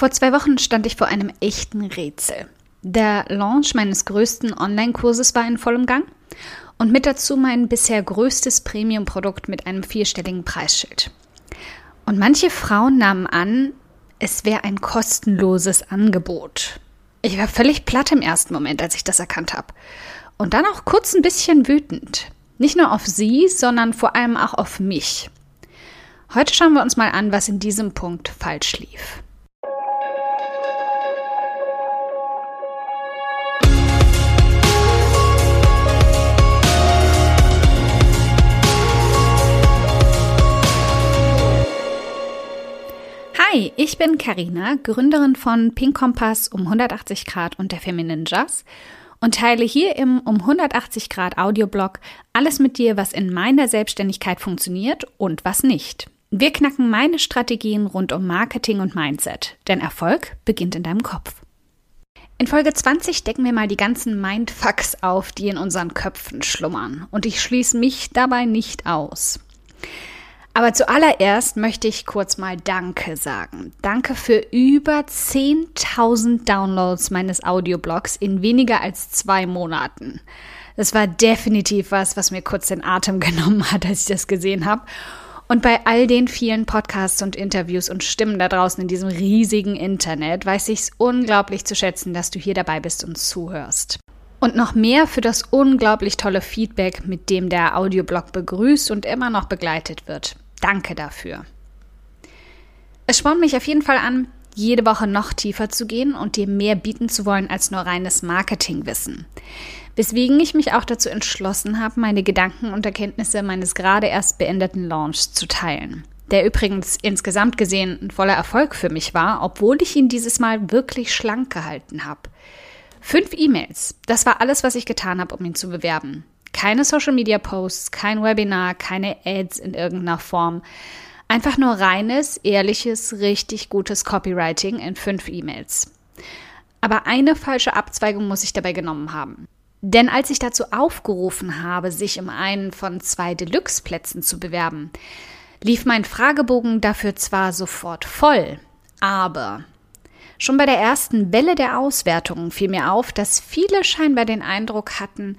Vor zwei Wochen stand ich vor einem echten Rätsel. Der Launch meines größten Online-Kurses war in vollem Gang und mit dazu mein bisher größtes Premium-Produkt mit einem vierstelligen Preisschild. Und manche Frauen nahmen an, es wäre ein kostenloses Angebot. Ich war völlig platt im ersten Moment, als ich das erkannt habe. Und dann auch kurz ein bisschen wütend. Nicht nur auf sie, sondern vor allem auch auf mich. Heute schauen wir uns mal an, was in diesem Punkt falsch lief. Hi, ich bin Karina, Gründerin von Pink Kompass um 180 Grad und der Feminine Jazz und teile hier im um 180 Grad Audioblog alles mit dir, was in meiner Selbstständigkeit funktioniert und was nicht. Wir knacken meine Strategien rund um Marketing und Mindset, denn Erfolg beginnt in deinem Kopf. In Folge 20 decken wir mal die ganzen Mindfucks auf, die in unseren Köpfen schlummern. Und ich schließe mich dabei nicht aus. Aber zuallererst möchte ich kurz mal Danke sagen. Danke für über 10.000 Downloads meines Audioblogs in weniger als zwei Monaten. Das war definitiv was, was mir kurz den Atem genommen hat, als ich das gesehen habe. Und bei all den vielen Podcasts und Interviews und Stimmen da draußen in diesem riesigen Internet weiß ich es unglaublich zu schätzen, dass du hier dabei bist und zuhörst. Und noch mehr für das unglaublich tolle Feedback, mit dem der Audioblog begrüßt und immer noch begleitet wird. Danke dafür. Es spornt mich auf jeden Fall an, jede Woche noch tiefer zu gehen und dir mehr bieten zu wollen als nur reines Marketingwissen. Weswegen ich mich auch dazu entschlossen habe, meine Gedanken und Erkenntnisse meines gerade erst beendeten Launchs zu teilen. Der übrigens insgesamt gesehen ein voller Erfolg für mich war, obwohl ich ihn dieses Mal wirklich schlank gehalten habe. Fünf E-Mails, das war alles, was ich getan habe, um ihn zu bewerben. Keine Social Media Posts, kein Webinar, keine Ads in irgendeiner Form. Einfach nur reines, ehrliches, richtig gutes Copywriting in fünf E-Mails. Aber eine falsche Abzweigung muss ich dabei genommen haben. Denn als ich dazu aufgerufen habe, sich um einen von zwei Deluxe-Plätzen zu bewerben, lief mein Fragebogen dafür zwar sofort voll, aber schon bei der ersten Welle der Auswertungen fiel mir auf, dass viele scheinbar den Eindruck hatten,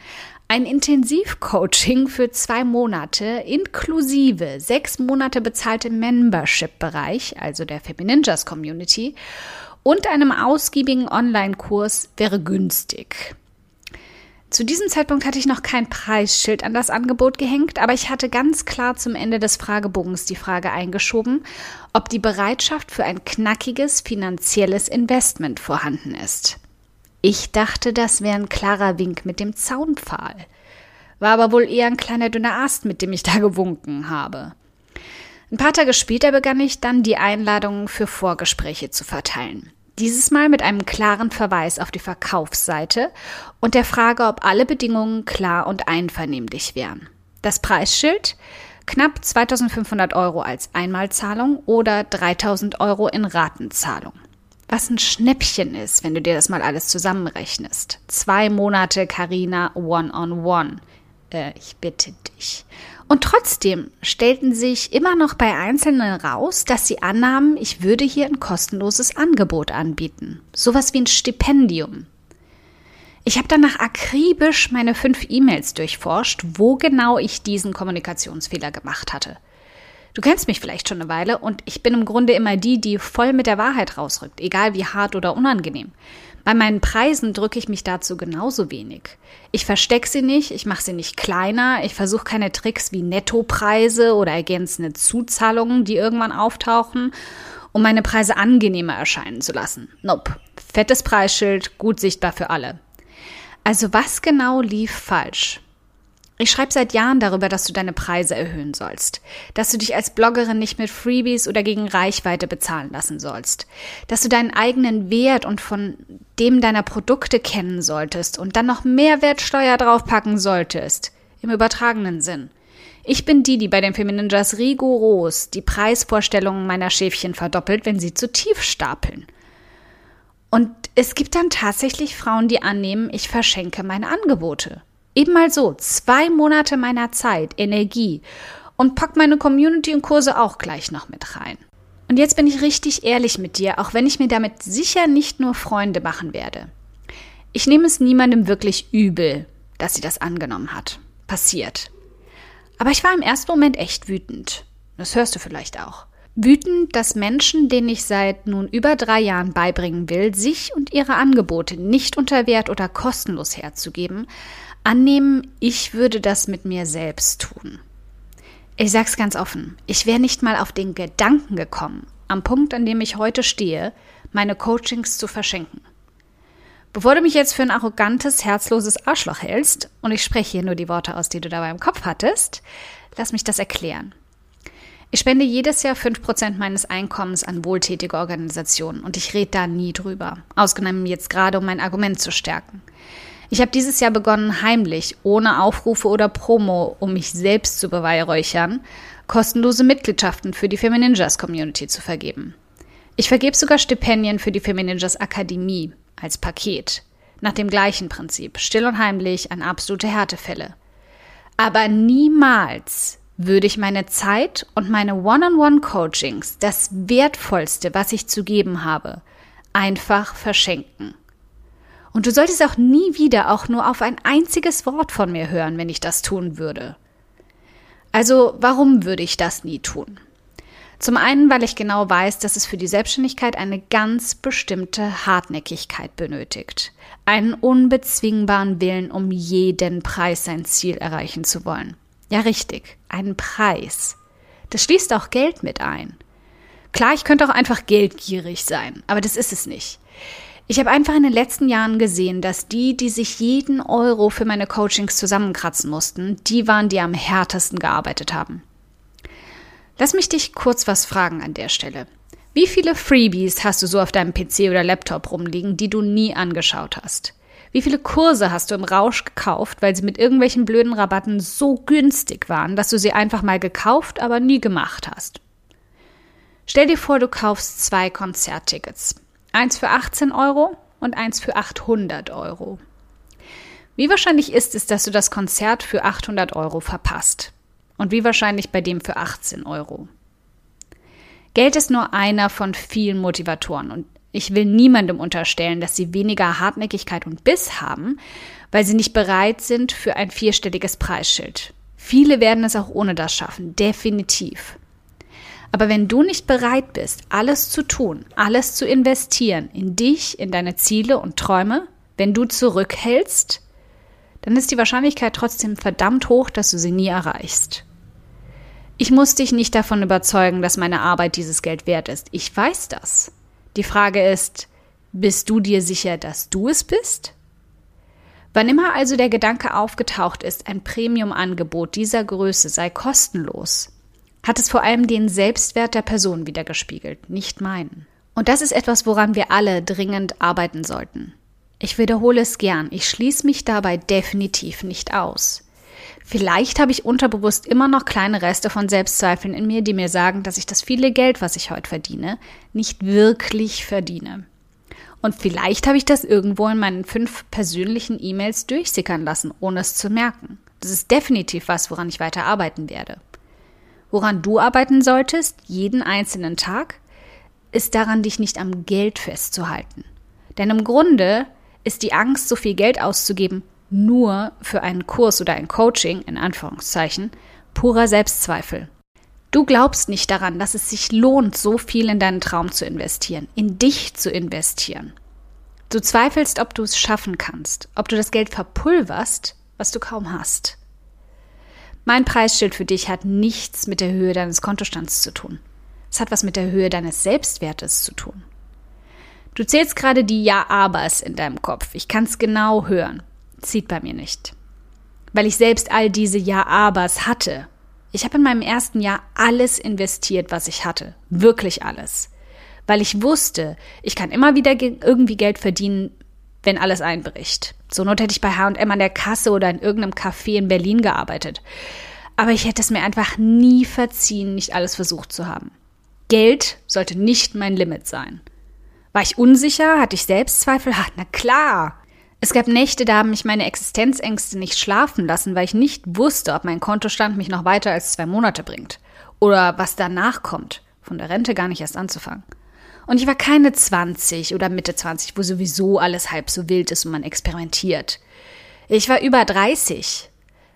ein Intensivcoaching für zwei Monate inklusive sechs Monate bezahlte Membership-Bereich, also der Femininjas Community, und einem ausgiebigen Online-Kurs wäre günstig. Zu diesem Zeitpunkt hatte ich noch kein Preisschild an das Angebot gehängt, aber ich hatte ganz klar zum Ende des Fragebogens die Frage eingeschoben, ob die Bereitschaft für ein knackiges finanzielles Investment vorhanden ist. Ich dachte, das wäre ein klarer Wink mit dem Zaunpfahl. War aber wohl eher ein kleiner dünner Ast, mit dem ich da gewunken habe. Ein paar Tage später begann ich dann die Einladungen für Vorgespräche zu verteilen. Dieses Mal mit einem klaren Verweis auf die Verkaufsseite und der Frage, ob alle Bedingungen klar und einvernehmlich wären. Das Preisschild knapp 2500 Euro als Einmalzahlung oder 3000 Euro in Ratenzahlung was ein Schnäppchen ist, wenn du dir das mal alles zusammenrechnest. Zwei Monate Carina One-on-One. Äh, ich bitte dich. Und trotzdem stellten sich immer noch bei Einzelnen raus, dass sie annahmen, ich würde hier ein kostenloses Angebot anbieten. Sowas wie ein Stipendium. Ich habe danach akribisch meine fünf E-Mails durchforscht, wo genau ich diesen Kommunikationsfehler gemacht hatte. Du kennst mich vielleicht schon eine Weile und ich bin im Grunde immer die, die voll mit der Wahrheit rausrückt, egal wie hart oder unangenehm. Bei meinen Preisen drücke ich mich dazu genauso wenig. Ich verstecke sie nicht, ich mache sie nicht kleiner, ich versuche keine Tricks wie Nettopreise oder ergänzende Zuzahlungen, die irgendwann auftauchen, um meine Preise angenehmer erscheinen zu lassen. Nope. Fettes Preisschild, gut sichtbar für alle. Also was genau lief falsch? Ich schreibe seit Jahren darüber, dass du deine Preise erhöhen sollst, dass du dich als Bloggerin nicht mit Freebies oder gegen Reichweite bezahlen lassen sollst, dass du deinen eigenen Wert und von dem deiner Produkte kennen solltest und dann noch Mehrwertsteuer draufpacken solltest, im übertragenen Sinn. Ich bin die, die bei den Femininjas rigoros die Preisvorstellungen meiner Schäfchen verdoppelt, wenn sie zu tief stapeln. Und es gibt dann tatsächlich Frauen, die annehmen, ich verschenke meine Angebote. Eben mal so, zwei Monate meiner Zeit, Energie und pack meine Community und Kurse auch gleich noch mit rein. Und jetzt bin ich richtig ehrlich mit dir, auch wenn ich mir damit sicher nicht nur Freunde machen werde. Ich nehme es niemandem wirklich übel, dass sie das angenommen hat. Passiert. Aber ich war im ersten Moment echt wütend. Das hörst du vielleicht auch. Wütend, dass Menschen, denen ich seit nun über drei Jahren beibringen will, sich und ihre Angebote nicht unter Wert oder kostenlos herzugeben, annehmen, ich würde das mit mir selbst tun. Ich sag's ganz offen, ich wäre nicht mal auf den Gedanken gekommen, am Punkt, an dem ich heute stehe, meine Coachings zu verschenken. Bevor du mich jetzt für ein arrogantes, herzloses Arschloch hältst, und ich spreche hier nur die Worte aus, die du dabei im Kopf hattest, lass mich das erklären. Ich spende jedes Jahr 5% meines Einkommens an wohltätige Organisationen und ich rede da nie drüber, ausgenommen jetzt gerade, um mein Argument zu stärken. Ich habe dieses Jahr begonnen, heimlich, ohne Aufrufe oder Promo, um mich selbst zu beweihräuchern, kostenlose Mitgliedschaften für die Femininjas Community zu vergeben. Ich vergebe sogar Stipendien für die Femininjas Akademie als Paket, nach dem gleichen Prinzip, still und heimlich an absolute Härtefälle. Aber niemals würde ich meine Zeit und meine One-on-One-Coachings, das Wertvollste, was ich zu geben habe, einfach verschenken. Und du solltest auch nie wieder auch nur auf ein einziges Wort von mir hören, wenn ich das tun würde. Also warum würde ich das nie tun? Zum einen, weil ich genau weiß, dass es für die Selbstständigkeit eine ganz bestimmte Hartnäckigkeit benötigt. Einen unbezwingbaren Willen, um jeden Preis sein Ziel erreichen zu wollen. Ja, richtig, einen Preis. Das schließt auch Geld mit ein. Klar, ich könnte auch einfach geldgierig sein, aber das ist es nicht. Ich habe einfach in den letzten Jahren gesehen, dass die, die sich jeden Euro für meine Coachings zusammenkratzen mussten, die waren, die am härtesten gearbeitet haben. Lass mich dich kurz was fragen an der Stelle. Wie viele Freebies hast du so auf deinem PC oder Laptop rumliegen, die du nie angeschaut hast? Wie viele Kurse hast du im Rausch gekauft, weil sie mit irgendwelchen blöden Rabatten so günstig waren, dass du sie einfach mal gekauft, aber nie gemacht hast? Stell dir vor, du kaufst zwei Konzerttickets. Eins für 18 Euro und eins für 800 Euro. Wie wahrscheinlich ist es, dass du das Konzert für 800 Euro verpasst? Und wie wahrscheinlich bei dem für 18 Euro? Geld ist nur einer von vielen Motivatoren und ich will niemandem unterstellen, dass sie weniger Hartnäckigkeit und Biss haben, weil sie nicht bereit sind für ein vierstelliges Preisschild. Viele werden es auch ohne das schaffen, definitiv. Aber wenn du nicht bereit bist, alles zu tun, alles zu investieren in dich, in deine Ziele und Träume, wenn du zurückhältst, dann ist die Wahrscheinlichkeit trotzdem verdammt hoch, dass du sie nie erreichst. Ich muss dich nicht davon überzeugen, dass meine Arbeit dieses Geld wert ist. Ich weiß das. Die Frage ist, bist du dir sicher, dass du es bist? Wann immer also der Gedanke aufgetaucht ist, ein Premium-Angebot dieser Größe sei kostenlos, hat es vor allem den Selbstwert der Person wiedergespiegelt, nicht meinen. Und das ist etwas, woran wir alle dringend arbeiten sollten. Ich wiederhole es gern, ich schließe mich dabei definitiv nicht aus. Vielleicht habe ich unterbewusst immer noch kleine Reste von Selbstzweifeln in mir, die mir sagen, dass ich das viele Geld, was ich heute verdiene, nicht wirklich verdiene. Und vielleicht habe ich das irgendwo in meinen fünf persönlichen E-Mails durchsickern lassen, ohne es zu merken. Das ist definitiv was, woran ich weiter arbeiten werde. Woran du arbeiten solltest, jeden einzelnen Tag, ist daran, dich nicht am Geld festzuhalten. Denn im Grunde ist die Angst, so viel Geld auszugeben, nur für einen Kurs oder ein Coaching, in Anführungszeichen, purer Selbstzweifel. Du glaubst nicht daran, dass es sich lohnt, so viel in deinen Traum zu investieren, in dich zu investieren. Du zweifelst, ob du es schaffen kannst, ob du das Geld verpulverst, was du kaum hast. Mein Preisschild für dich hat nichts mit der Höhe deines Kontostands zu tun. Es hat was mit der Höhe deines Selbstwertes zu tun. Du zählst gerade die Ja-Abers in deinem Kopf. Ich kann es genau hören zieht bei mir nicht. Weil ich selbst all diese Ja-Abers hatte. Ich habe in meinem ersten Jahr alles investiert, was ich hatte. Wirklich alles. Weil ich wusste, ich kann immer wieder irgendwie Geld verdienen, wenn alles einbricht. Zur Not hätte ich bei H&M an der Kasse oder in irgendeinem Café in Berlin gearbeitet. Aber ich hätte es mir einfach nie verziehen, nicht alles versucht zu haben. Geld sollte nicht mein Limit sein. War ich unsicher? Hatte ich Selbstzweifel? Ach, na klar. Es gab Nächte, da haben mich meine Existenzängste nicht schlafen lassen, weil ich nicht wusste, ob mein Kontostand mich noch weiter als zwei Monate bringt oder was danach kommt von der Rente gar nicht erst anzufangen. Und ich war keine 20 oder Mitte 20, wo sowieso alles halb so wild ist und man experimentiert. Ich war über 30.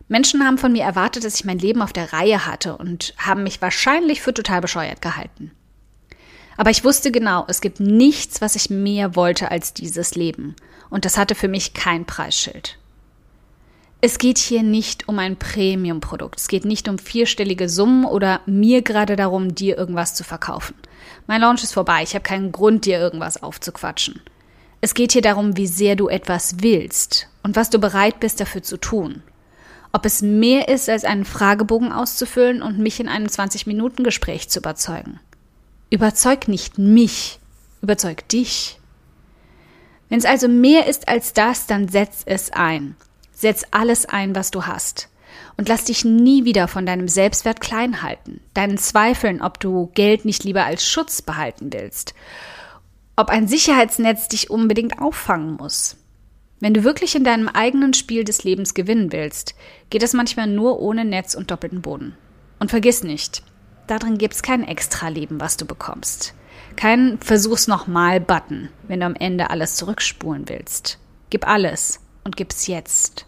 Menschen haben von mir erwartet, dass ich mein Leben auf der Reihe hatte und haben mich wahrscheinlich für total bescheuert gehalten. Aber ich wusste genau, es gibt nichts, was ich mehr wollte als dieses Leben. Und das hatte für mich kein Preisschild. Es geht hier nicht um ein Premium-Produkt. Es geht nicht um vierstellige Summen oder mir gerade darum, dir irgendwas zu verkaufen. Mein Launch ist vorbei. Ich habe keinen Grund, dir irgendwas aufzuquatschen. Es geht hier darum, wie sehr du etwas willst und was du bereit bist dafür zu tun. Ob es mehr ist, als einen Fragebogen auszufüllen und mich in einem 20-Minuten-Gespräch zu überzeugen. Überzeug nicht mich, überzeug dich. Wenn es also mehr ist als das, dann setz es ein. Setz alles ein, was du hast. Und lass dich nie wieder von deinem Selbstwert klein halten, deinen Zweifeln, ob du Geld nicht lieber als Schutz behalten willst, ob ein Sicherheitsnetz dich unbedingt auffangen muss. Wenn du wirklich in deinem eigenen Spiel des Lebens gewinnen willst, geht es manchmal nur ohne Netz und doppelten Boden. Und vergiss nicht, darin gibt's kein Extra-Leben, was du bekommst. Kein Versuch's nochmal-Button, wenn du am Ende alles zurückspulen willst. Gib alles und gib's jetzt.